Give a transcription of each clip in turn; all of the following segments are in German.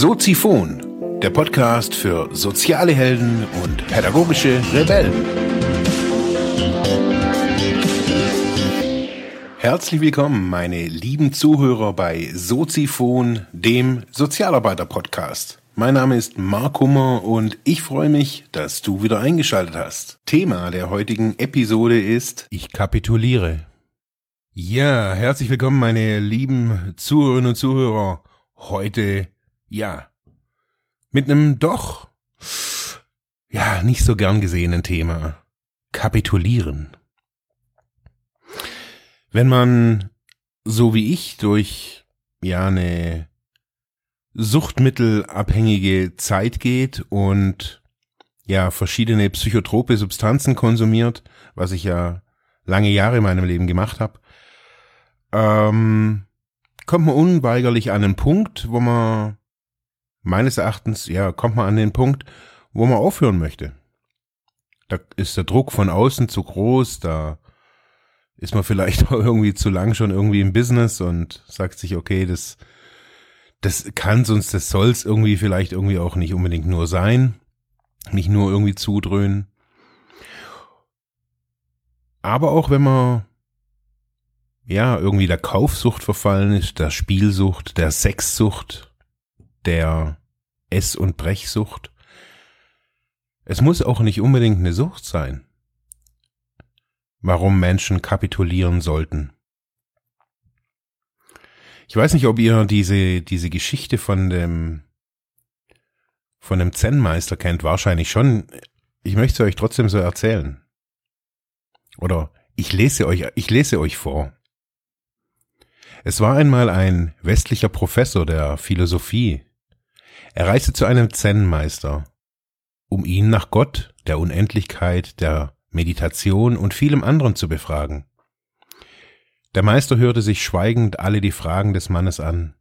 Soziphon, der Podcast für soziale Helden und pädagogische Rebellen. Herzlich willkommen, meine lieben Zuhörer bei Soziphon, dem Sozialarbeiter-Podcast. Mein Name ist Mark Hummer und ich freue mich, dass du wieder eingeschaltet hast. Thema der heutigen Episode ist Ich kapituliere. Ja, herzlich willkommen, meine lieben Zuhörerinnen und Zuhörer. Heute, ja, mit einem doch, ja, nicht so gern gesehenen Thema. Kapitulieren. Wenn man, so wie ich, durch, ja, eine suchtmittelabhängige Zeit geht und ja, verschiedene psychotrope Substanzen konsumiert, was ich ja lange Jahre in meinem Leben gemacht habe, ähm, kommt man unweigerlich an den Punkt, wo man meines Erachtens, ja, kommt man an den Punkt, wo man aufhören möchte. Da ist der Druck von außen zu groß, da ist man vielleicht auch irgendwie zu lang schon irgendwie im Business und sagt sich, okay, das, das kann sonst, das soll's irgendwie vielleicht irgendwie auch nicht unbedingt nur sein, nicht nur irgendwie zudröhnen. Aber auch wenn man ja, irgendwie der Kaufsucht verfallen ist, der Spielsucht, der Sexsucht, der Ess- und Brechsucht. Es muss auch nicht unbedingt eine Sucht sein. Warum Menschen kapitulieren sollten. Ich weiß nicht, ob ihr diese, diese Geschichte von dem, von dem Zen-Meister kennt, wahrscheinlich schon. Ich möchte sie euch trotzdem so erzählen. Oder ich lese euch, ich lese euch vor. Es war einmal ein westlicher Professor der Philosophie. Er reiste zu einem Zen-Meister, um ihn nach Gott, der Unendlichkeit, der Meditation und vielem anderen zu befragen. Der Meister hörte sich schweigend alle die Fragen des Mannes an.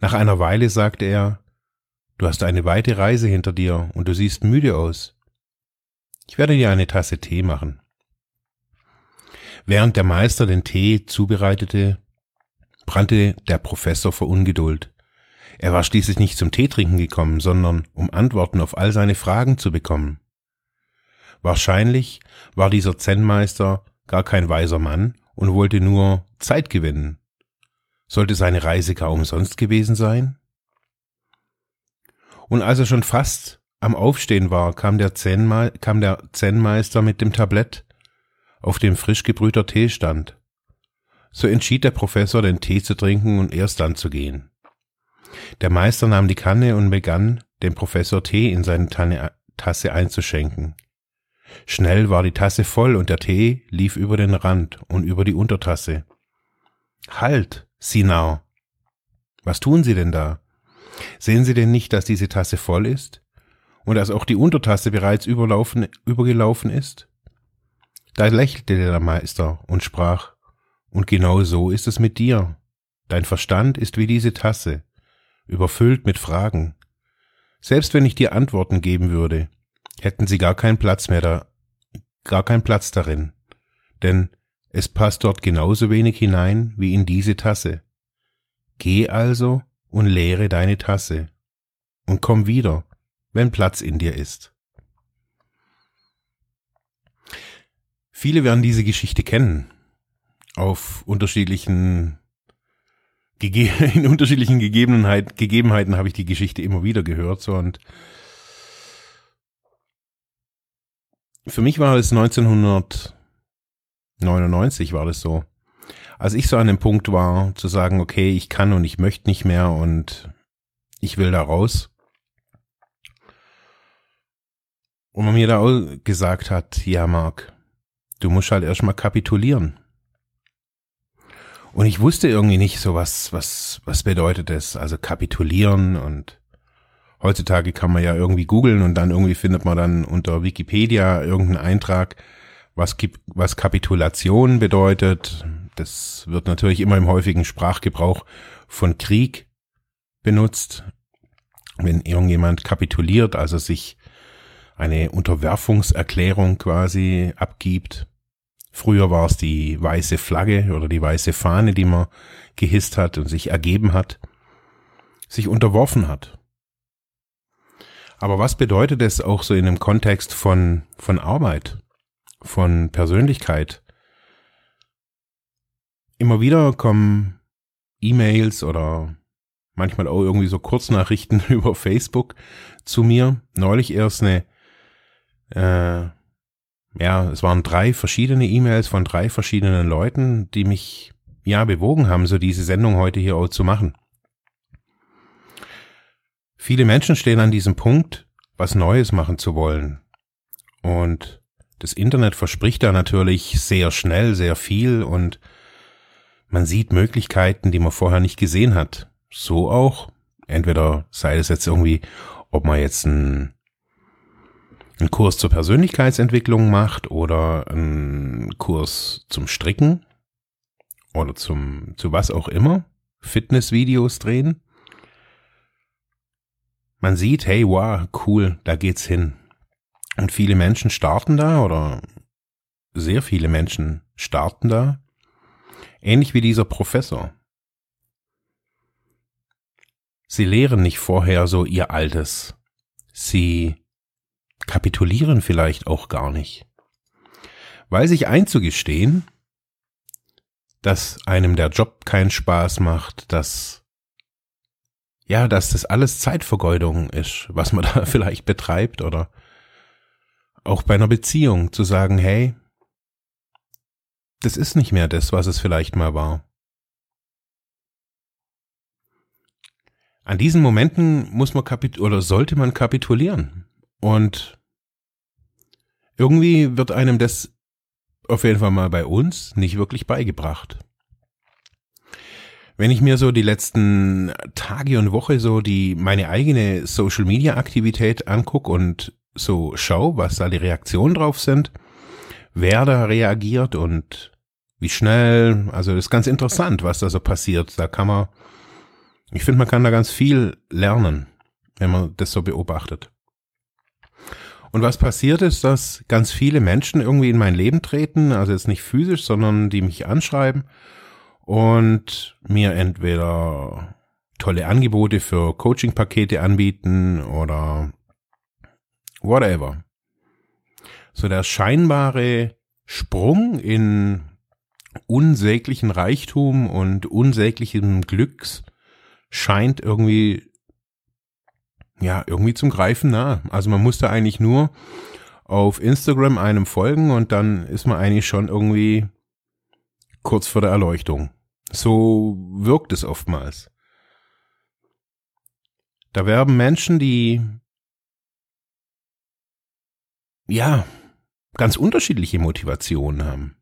Nach einer Weile sagte er, Du hast eine weite Reise hinter dir und du siehst müde aus. Ich werde dir eine Tasse Tee machen. Während der Meister den Tee zubereitete, brannte der Professor vor Ungeduld. Er war schließlich nicht zum Teetrinken gekommen, sondern um Antworten auf all seine Fragen zu bekommen. Wahrscheinlich war dieser Zen-Meister gar kein weiser Mann und wollte nur Zeit gewinnen. Sollte seine Reise gar umsonst gewesen sein? Und als er schon fast am Aufstehen war, kam der, Zen-Meister mit dem Tablett, auf dem frisch gebrühter Tee stand. So entschied der Professor, den Tee zu trinken und erst dann zu gehen. Der Meister nahm die Kanne und begann, dem Professor Tee in seine Tanne, Tasse einzuschenken. Schnell war die Tasse voll und der Tee lief über den Rand und über die Untertasse. Halt, Sinau! Was tun Sie denn da? Sehen Sie denn nicht, dass diese Tasse voll ist? Und dass auch die Untertasse bereits übergelaufen ist? Da lächelte der Meister und sprach, und genau so ist es mit dir. Dein Verstand ist wie diese Tasse, überfüllt mit Fragen. Selbst wenn ich dir Antworten geben würde, hätten sie gar keinen Platz mehr da, gar keinen Platz darin. Denn es passt dort genauso wenig hinein wie in diese Tasse. Geh also und leere deine Tasse und komm wieder, wenn Platz in dir ist. Viele werden diese Geschichte kennen auf unterschiedlichen in unterschiedlichen Gegebenheit, Gegebenheiten habe ich die Geschichte immer wieder gehört so und für mich war es 1999 war das so, als ich so an dem Punkt war zu sagen, okay, ich kann und ich möchte nicht mehr und ich will da raus. Und man mir da auch gesagt hat, ja Marc, du musst halt erstmal kapitulieren. Und ich wusste irgendwie nicht so was, was, was bedeutet das? Also kapitulieren und heutzutage kann man ja irgendwie googeln und dann irgendwie findet man dann unter Wikipedia irgendeinen Eintrag, was, was Kapitulation bedeutet. Das wird natürlich immer im häufigen Sprachgebrauch von Krieg benutzt. Wenn irgendjemand kapituliert, also sich eine Unterwerfungserklärung quasi abgibt, Früher war es die weiße Flagge oder die weiße Fahne, die man gehisst hat und sich ergeben hat, sich unterworfen hat. Aber was bedeutet es auch so in dem Kontext von, von Arbeit, von Persönlichkeit? Immer wieder kommen E-Mails oder manchmal auch irgendwie so Kurznachrichten über Facebook zu mir. Neulich erst eine, äh, ja, es waren drei verschiedene E-Mails von drei verschiedenen Leuten, die mich ja bewogen haben, so diese Sendung heute hier auch zu machen. Viele Menschen stehen an diesem Punkt, was Neues machen zu wollen. Und das Internet verspricht da natürlich sehr schnell sehr viel und man sieht Möglichkeiten, die man vorher nicht gesehen hat. So auch. Entweder sei es jetzt irgendwie, ob man jetzt einen, einen Kurs zur Persönlichkeitsentwicklung macht oder einen Kurs zum Stricken oder zum, zu was auch immer. Fitnessvideos drehen. Man sieht, hey, wow, cool, da geht's hin. Und viele Menschen starten da oder sehr viele Menschen starten da. Ähnlich wie dieser Professor. Sie lehren nicht vorher so ihr Altes. Sie kapitulieren vielleicht auch gar nicht. Weil sich einzugestehen, dass einem der Job keinen Spaß macht, dass ja, dass das alles Zeitvergeudung ist, was man da vielleicht betreibt oder auch bei einer Beziehung zu sagen, hey, das ist nicht mehr das, was es vielleicht mal war. An diesen Momenten muss man kapit oder sollte man kapitulieren. Und irgendwie wird einem das auf jeden Fall mal bei uns nicht wirklich beigebracht. Wenn ich mir so die letzten Tage und Woche so die meine eigene Social Media Aktivität anguck und so schau, was da die Reaktionen drauf sind, wer da reagiert und wie schnell, also das ist ganz interessant, was da so passiert. Da kann man ich finde, man kann da ganz viel lernen, wenn man das so beobachtet. Und was passiert ist, dass ganz viele Menschen irgendwie in mein Leben treten, also jetzt nicht physisch, sondern die mich anschreiben und mir entweder tolle Angebote für Coaching-Pakete anbieten oder whatever. So der scheinbare Sprung in unsäglichen Reichtum und unsäglichem Glücks scheint irgendwie, ja, irgendwie zum Greifen nah. Also man muss da eigentlich nur auf Instagram einem folgen und dann ist man eigentlich schon irgendwie kurz vor der Erleuchtung. So wirkt es oftmals. Da werben Menschen, die ja ganz unterschiedliche Motivationen haben.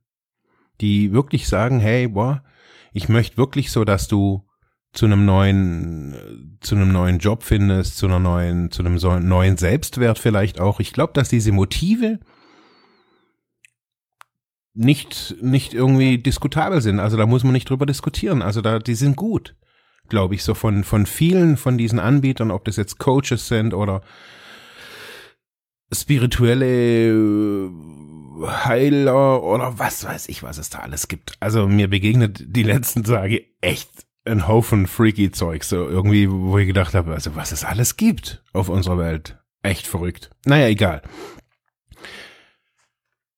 Die wirklich sagen, hey, boah, ich möchte wirklich so, dass du zu einem neuen, zu einem neuen Job findest, zu einer neuen, zu einem neuen Selbstwert vielleicht auch. Ich glaube, dass diese Motive nicht, nicht irgendwie diskutabel sind. Also da muss man nicht drüber diskutieren. Also da, die sind gut, glaube ich, so von, von vielen von diesen Anbietern, ob das jetzt Coaches sind oder spirituelle äh, Heiler oder was weiß ich, was es da alles gibt. Also mir begegnet die letzten Tage echt ein Haufen freaky Zeug, so irgendwie, wo ich gedacht habe, also was es alles gibt auf unserer Welt. Echt verrückt. Naja, egal.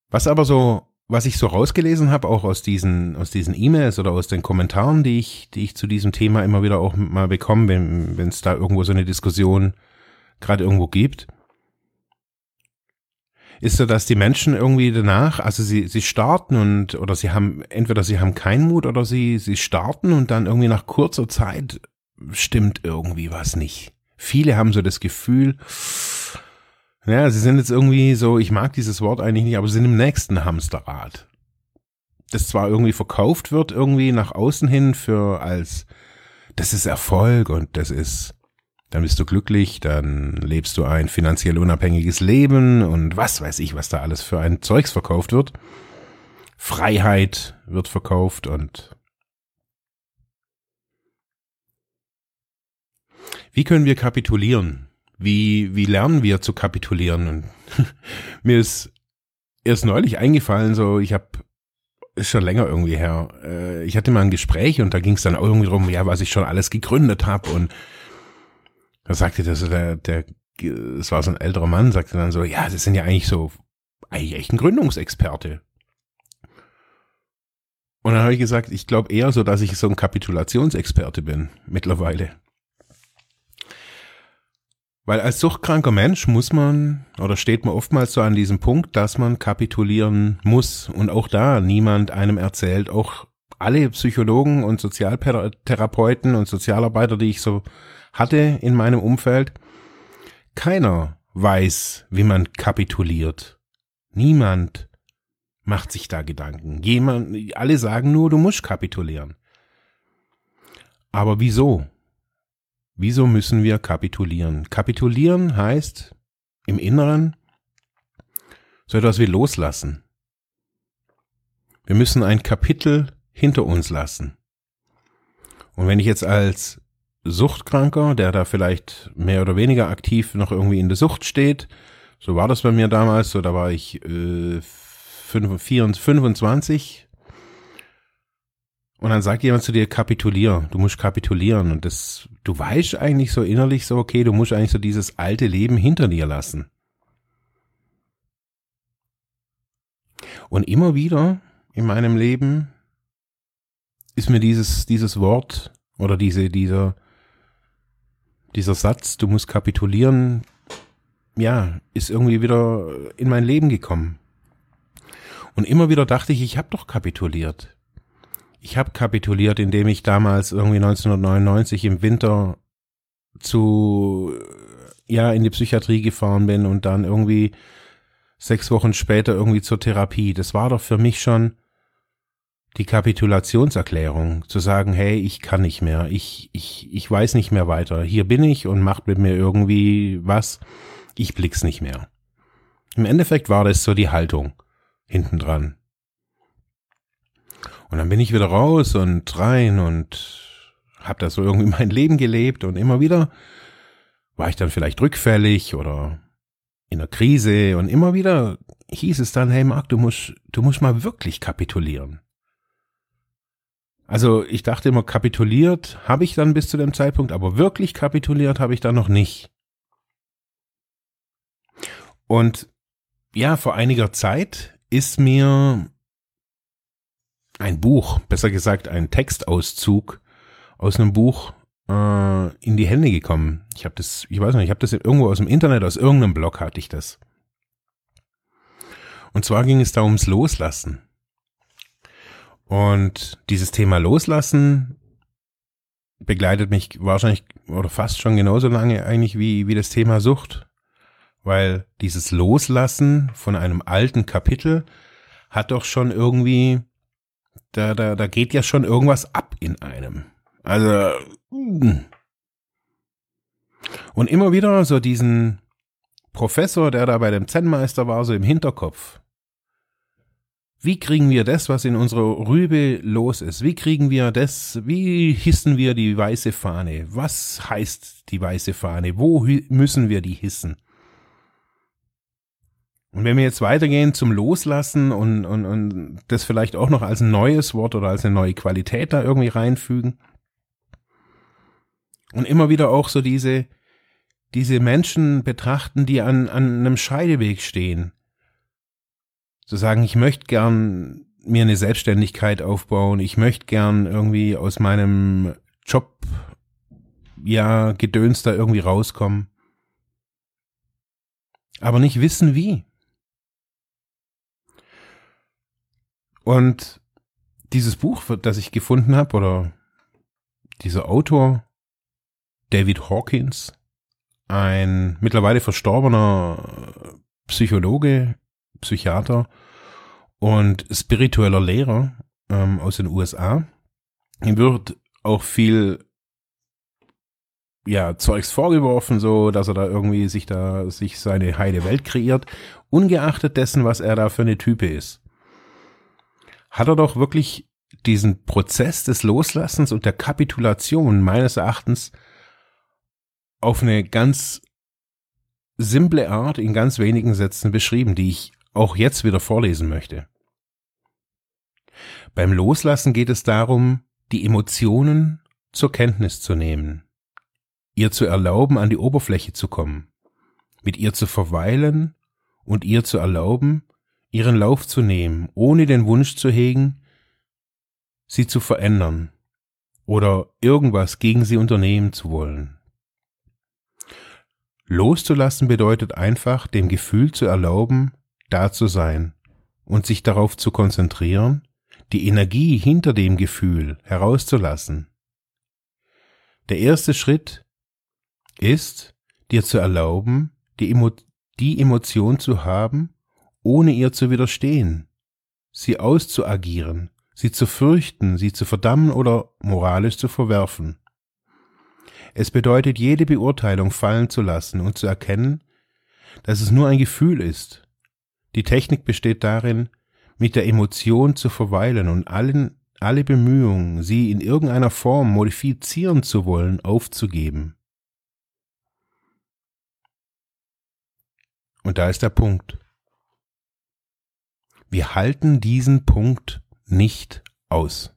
Was aber so, was ich so rausgelesen habe, auch aus diesen, aus diesen E-Mails oder aus den Kommentaren, die ich, die ich zu diesem Thema immer wieder auch mal bekomme, wenn wenn es da irgendwo so eine Diskussion gerade irgendwo gibt, ist so, dass die Menschen irgendwie danach, also sie, sie starten und, oder sie haben, entweder sie haben keinen Mut oder sie, sie starten und dann irgendwie nach kurzer Zeit stimmt irgendwie was nicht. Viele haben so das Gefühl, ja, sie sind jetzt irgendwie so, ich mag dieses Wort eigentlich nicht, aber sie sind im nächsten Hamsterrad. Das zwar irgendwie verkauft wird, irgendwie nach außen hin für als, das ist Erfolg und das ist, dann bist du glücklich, dann lebst du ein finanziell unabhängiges Leben und was weiß ich, was da alles für ein Zeugs verkauft wird. Freiheit wird verkauft und wie können wir kapitulieren? Wie, wie lernen wir zu kapitulieren? Und mir ist erst neulich eingefallen, so ich habe ist schon länger irgendwie her. Äh, ich hatte mal ein Gespräch und da ging es dann irgendwie drum, ja, was ich schon alles gegründet habe und da sagte das der, der es war so ein älterer Mann, sagte dann so, ja, Sie sind ja eigentlich so, eigentlich echt ein Gründungsexperte. Und dann habe ich gesagt, ich glaube eher so, dass ich so ein Kapitulationsexperte bin mittlerweile. Weil als suchtkranker Mensch muss man oder steht man oftmals so an diesem Punkt, dass man kapitulieren muss. Und auch da niemand einem erzählt, auch alle Psychologen und Sozialtherapeuten und Sozialarbeiter, die ich so hatte in meinem Umfeld, keiner weiß, wie man kapituliert. Niemand macht sich da Gedanken. Jemand, alle sagen nur, du musst kapitulieren. Aber wieso? Wieso müssen wir kapitulieren? Kapitulieren heißt im Inneren so etwas wie loslassen. Wir müssen ein Kapitel hinter uns lassen. Und wenn ich jetzt als Suchtkranker, der da vielleicht mehr oder weniger aktiv noch irgendwie in der Sucht steht, so war das bei mir damals, so da war ich äh, 25, und dann sagt jemand zu dir, kapitulier, du musst kapitulieren. Und das, du weißt eigentlich so innerlich so, okay, du musst eigentlich so dieses alte Leben hinter dir lassen. Und immer wieder in meinem Leben ist mir dieses, dieses Wort oder diese, dieser, dieser Satz, du musst kapitulieren, ja, ist irgendwie wieder in mein Leben gekommen. Und immer wieder dachte ich, ich habe doch kapituliert ich habe kapituliert, indem ich damals irgendwie 1999 im Winter zu, ja, in die Psychiatrie gefahren bin und dann irgendwie sechs Wochen später irgendwie zur Therapie. Das war doch für mich schon die Kapitulationserklärung, zu sagen, hey, ich kann nicht mehr, ich, ich, ich weiß nicht mehr weiter. Hier bin ich und macht mit mir irgendwie was. Ich blick's nicht mehr. Im Endeffekt war das so die Haltung hinten dran. Und dann bin ich wieder raus und rein und habe da so irgendwie mein Leben gelebt und immer wieder war ich dann vielleicht rückfällig oder in der Krise und immer wieder hieß es dann, hey Marc, du musst, du musst mal wirklich kapitulieren. Also ich dachte immer, kapituliert habe ich dann bis zu dem Zeitpunkt, aber wirklich kapituliert habe ich dann noch nicht. Und ja, vor einiger Zeit ist mir ein Buch, besser gesagt ein Textauszug aus einem Buch äh, in die Hände gekommen. Ich habe das, ich weiß nicht, ich habe das irgendwo aus dem Internet, aus irgendeinem Blog hatte ich das. Und zwar ging es da ums Loslassen. Und dieses Thema Loslassen begleitet mich wahrscheinlich oder fast schon genauso lange eigentlich wie, wie das Thema Sucht. Weil dieses Loslassen von einem alten Kapitel hat doch schon irgendwie da, da, da geht ja schon irgendwas ab in einem. Also, hm. und immer wieder so diesen Professor, der da bei dem Zen-Meister war, so im Hinterkopf. Wie kriegen wir das, was in unserer Rübe los ist? Wie kriegen wir das? Wie hissen wir die weiße Fahne? Was heißt die weiße Fahne? Wo müssen wir die hissen? Und wenn wir jetzt weitergehen zum Loslassen und, und, und das vielleicht auch noch als ein neues Wort oder als eine neue Qualität da irgendwie reinfügen. Und immer wieder auch so diese, diese Menschen betrachten, die an, an einem Scheideweg stehen. Zu sagen, ich möchte gern mir eine Selbstständigkeit aufbauen, ich möchte gern irgendwie aus meinem Job, ja, Gedöns da irgendwie rauskommen. Aber nicht wissen wie. Und dieses Buch, das ich gefunden habe, oder dieser Autor, David Hawkins, ein mittlerweile verstorbener Psychologe, Psychiater und spiritueller Lehrer ähm, aus den USA. Ihm wird auch viel ja, Zeugs vorgeworfen, so, dass er da irgendwie sich da, sich seine heile Welt kreiert, ungeachtet dessen, was er da für eine Type ist hat er doch wirklich diesen Prozess des Loslassens und der Kapitulation meines Erachtens auf eine ganz simple Art in ganz wenigen Sätzen beschrieben, die ich auch jetzt wieder vorlesen möchte. Beim Loslassen geht es darum, die Emotionen zur Kenntnis zu nehmen, ihr zu erlauben, an die Oberfläche zu kommen, mit ihr zu verweilen und ihr zu erlauben, ihren Lauf zu nehmen, ohne den Wunsch zu hegen, sie zu verändern oder irgendwas gegen sie unternehmen zu wollen. Loszulassen bedeutet einfach, dem Gefühl zu erlauben, da zu sein und sich darauf zu konzentrieren, die Energie hinter dem Gefühl herauszulassen. Der erste Schritt ist, dir zu erlauben, die, Emo die Emotion zu haben, ohne ihr zu widerstehen, sie auszuagieren, sie zu fürchten, sie zu verdammen oder moralisch zu verwerfen. Es bedeutet, jede Beurteilung fallen zu lassen und zu erkennen, dass es nur ein Gefühl ist. Die Technik besteht darin, mit der Emotion zu verweilen und allen, alle Bemühungen, sie in irgendeiner Form modifizieren zu wollen, aufzugeben. Und da ist der Punkt. Wir halten diesen Punkt nicht aus.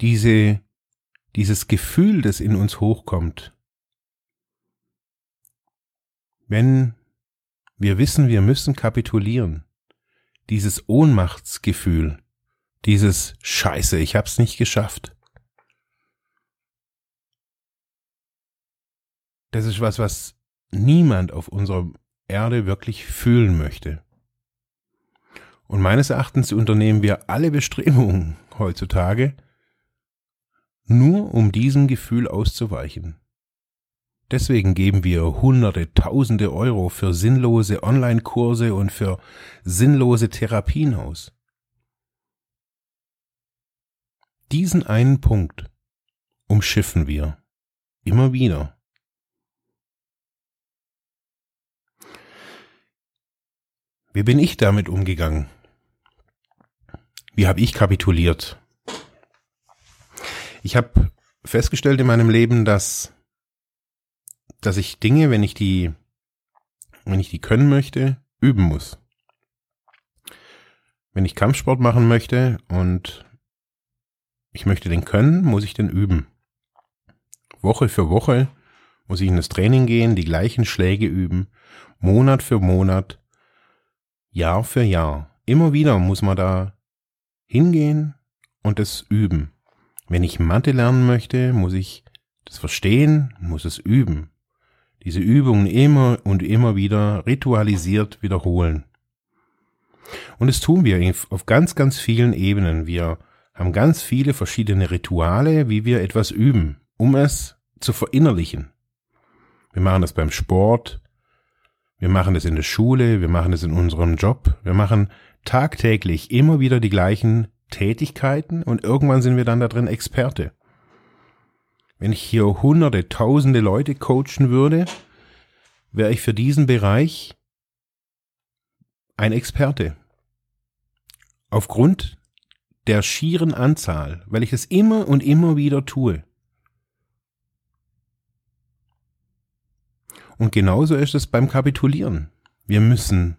Diese, dieses Gefühl, das in uns hochkommt, wenn wir wissen, wir müssen kapitulieren, dieses Ohnmachtsgefühl, dieses Scheiße, ich hab's nicht geschafft. Das ist was, was niemand auf unserer Erde wirklich fühlen möchte. Und meines Erachtens unternehmen wir alle Bestrebungen heutzutage, nur um diesem Gefühl auszuweichen. Deswegen geben wir Hunderte, Tausende Euro für sinnlose Online-Kurse und für sinnlose Therapien aus. Diesen einen Punkt umschiffen wir immer wieder. Wie bin ich damit umgegangen? Wie habe ich kapituliert? Ich habe festgestellt in meinem Leben, dass dass ich Dinge, wenn ich die wenn ich die können möchte, üben muss. Wenn ich Kampfsport machen möchte und ich möchte den können, muss ich den üben. Woche für Woche muss ich in das Training gehen, die gleichen Schläge üben, Monat für Monat, Jahr für Jahr. Immer wieder muss man da hingehen und es üben. Wenn ich Mathe lernen möchte, muss ich das verstehen, muss es üben. Diese Übungen immer und immer wieder ritualisiert wiederholen. Und das tun wir auf ganz, ganz vielen Ebenen. Wir haben ganz viele verschiedene Rituale, wie wir etwas üben, um es zu verinnerlichen. Wir machen das beim Sport, wir machen es in der Schule, wir machen es in unserem Job, wir machen tagtäglich immer wieder die gleichen Tätigkeiten und irgendwann sind wir dann da drin Experte. Wenn ich hier hunderte, tausende Leute coachen würde, wäre ich für diesen Bereich ein Experte. Aufgrund der schieren Anzahl, weil ich es immer und immer wieder tue. Und genauso ist es beim Kapitulieren. Wir müssen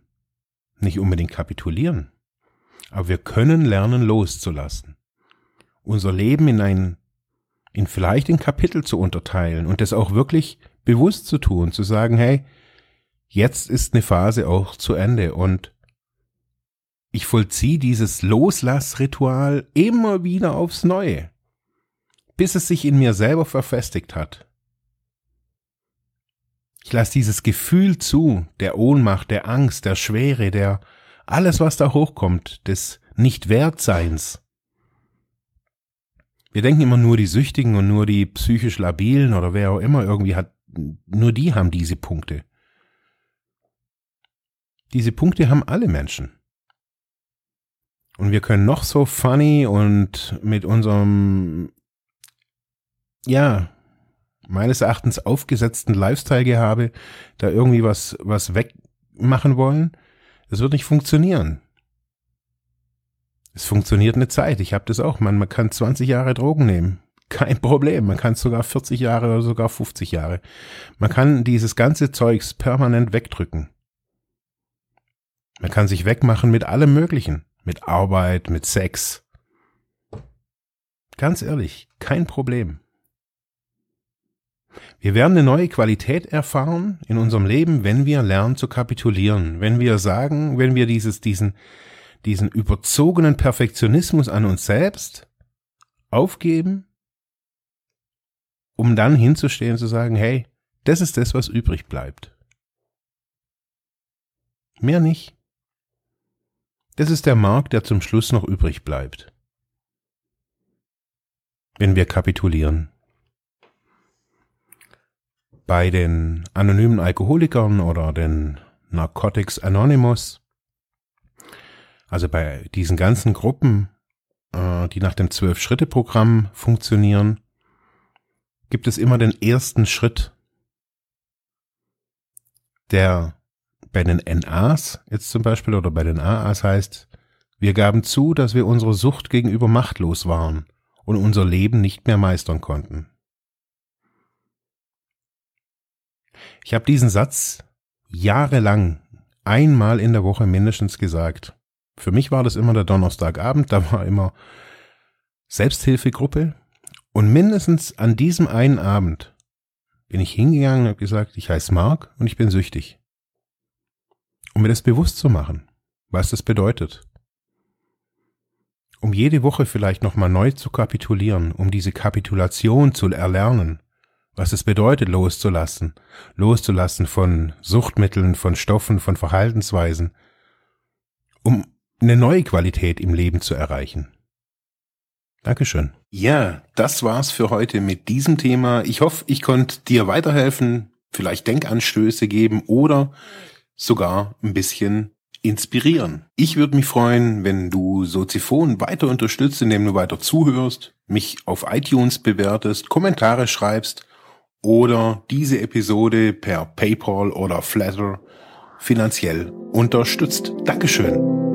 nicht unbedingt kapitulieren, aber wir können lernen loszulassen. Unser Leben in ein, in vielleicht ein Kapitel zu unterteilen und das auch wirklich bewusst zu tun, zu sagen, hey, jetzt ist eine Phase auch zu Ende und ich vollziehe dieses Loslassritual immer wieder aufs Neue, bis es sich in mir selber verfestigt hat. Ich lasse dieses Gefühl zu, der Ohnmacht, der Angst, der Schwere, der alles, was da hochkommt, des Nicht-Wertseins. Wir denken immer nur die Süchtigen und nur die psychisch Labilen oder wer auch immer irgendwie hat, nur die haben diese Punkte. Diese Punkte haben alle Menschen. Und wir können noch so funny und mit unserem, ja, meines Erachtens aufgesetzten Lifestyle gehabe, da irgendwie was, was wegmachen wollen. Es wird nicht funktionieren. Es funktioniert eine Zeit. Ich habe das auch. Man, man kann 20 Jahre Drogen nehmen. Kein Problem. Man kann sogar 40 Jahre oder sogar 50 Jahre. Man kann dieses ganze Zeugs permanent wegdrücken. Man kann sich wegmachen mit allem Möglichen. Mit Arbeit, mit Sex. Ganz ehrlich, kein Problem. Wir werden eine neue Qualität erfahren in unserem Leben, wenn wir lernen zu kapitulieren, wenn wir sagen, wenn wir dieses, diesen, diesen überzogenen Perfektionismus an uns selbst aufgeben, um dann hinzustehen und zu sagen, hey, das ist das, was übrig bleibt. Mehr nicht. Das ist der Markt, der zum Schluss noch übrig bleibt. Wenn wir kapitulieren. Bei den anonymen Alkoholikern oder den Narcotics Anonymous, also bei diesen ganzen Gruppen, äh, die nach dem Zwölf-Schritte-Programm funktionieren, gibt es immer den ersten Schritt, der bei den NAs jetzt zum Beispiel oder bei den AAs heißt, wir gaben zu, dass wir unserer Sucht gegenüber machtlos waren und unser Leben nicht mehr meistern konnten. Ich habe diesen Satz jahrelang einmal in der Woche mindestens gesagt. Für mich war das immer der Donnerstagabend, da war immer Selbsthilfegruppe und mindestens an diesem einen Abend bin ich hingegangen und habe gesagt, ich heiße Mark und ich bin süchtig. Um mir das bewusst zu machen, was das bedeutet. Um jede Woche vielleicht nochmal neu zu kapitulieren, um diese Kapitulation zu erlernen, was es bedeutet, loszulassen, loszulassen von Suchtmitteln, von Stoffen, von Verhaltensweisen, um eine neue Qualität im Leben zu erreichen. Dankeschön. Ja, das war's für heute mit diesem Thema. Ich hoffe, ich konnte dir weiterhelfen, vielleicht Denkanstöße geben oder sogar ein bisschen inspirieren. Ich würde mich freuen, wenn du Soziphon weiter unterstützt, indem du weiter zuhörst, mich auf iTunes bewertest, Kommentare schreibst oder diese Episode per PayPal oder Flatter finanziell unterstützt. Dankeschön.